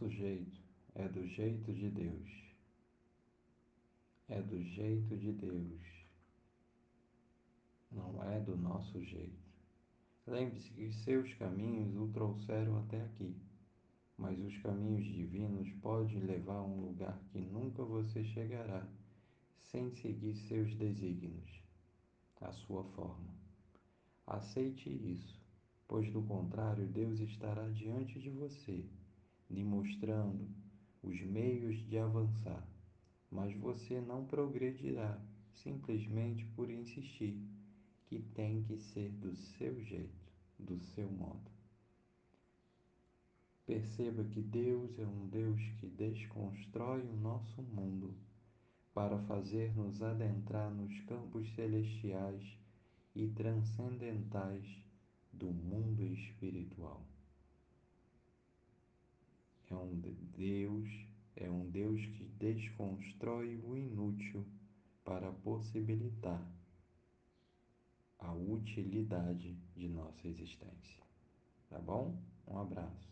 nosso jeito, é do jeito de Deus. É do jeito de Deus. Não é do nosso jeito. Lembre-se que seus caminhos o trouxeram até aqui, mas os caminhos divinos podem levar a um lugar que nunca você chegará sem seguir seus desígnios, a sua forma. Aceite isso, pois do contrário, Deus estará diante de você, lhe mostrando os meios de avançar, mas você não progredirá simplesmente por insistir que tem que ser do seu jeito, do seu modo. Perceba que Deus é um Deus que desconstrói o nosso mundo para fazer-nos adentrar nos campos celestiais e transcendentais do mundo espiritual. É um Deus, é um Deus que desconstrói o inútil para possibilitar a utilidade de nossa existência. Tá bom? Um abraço.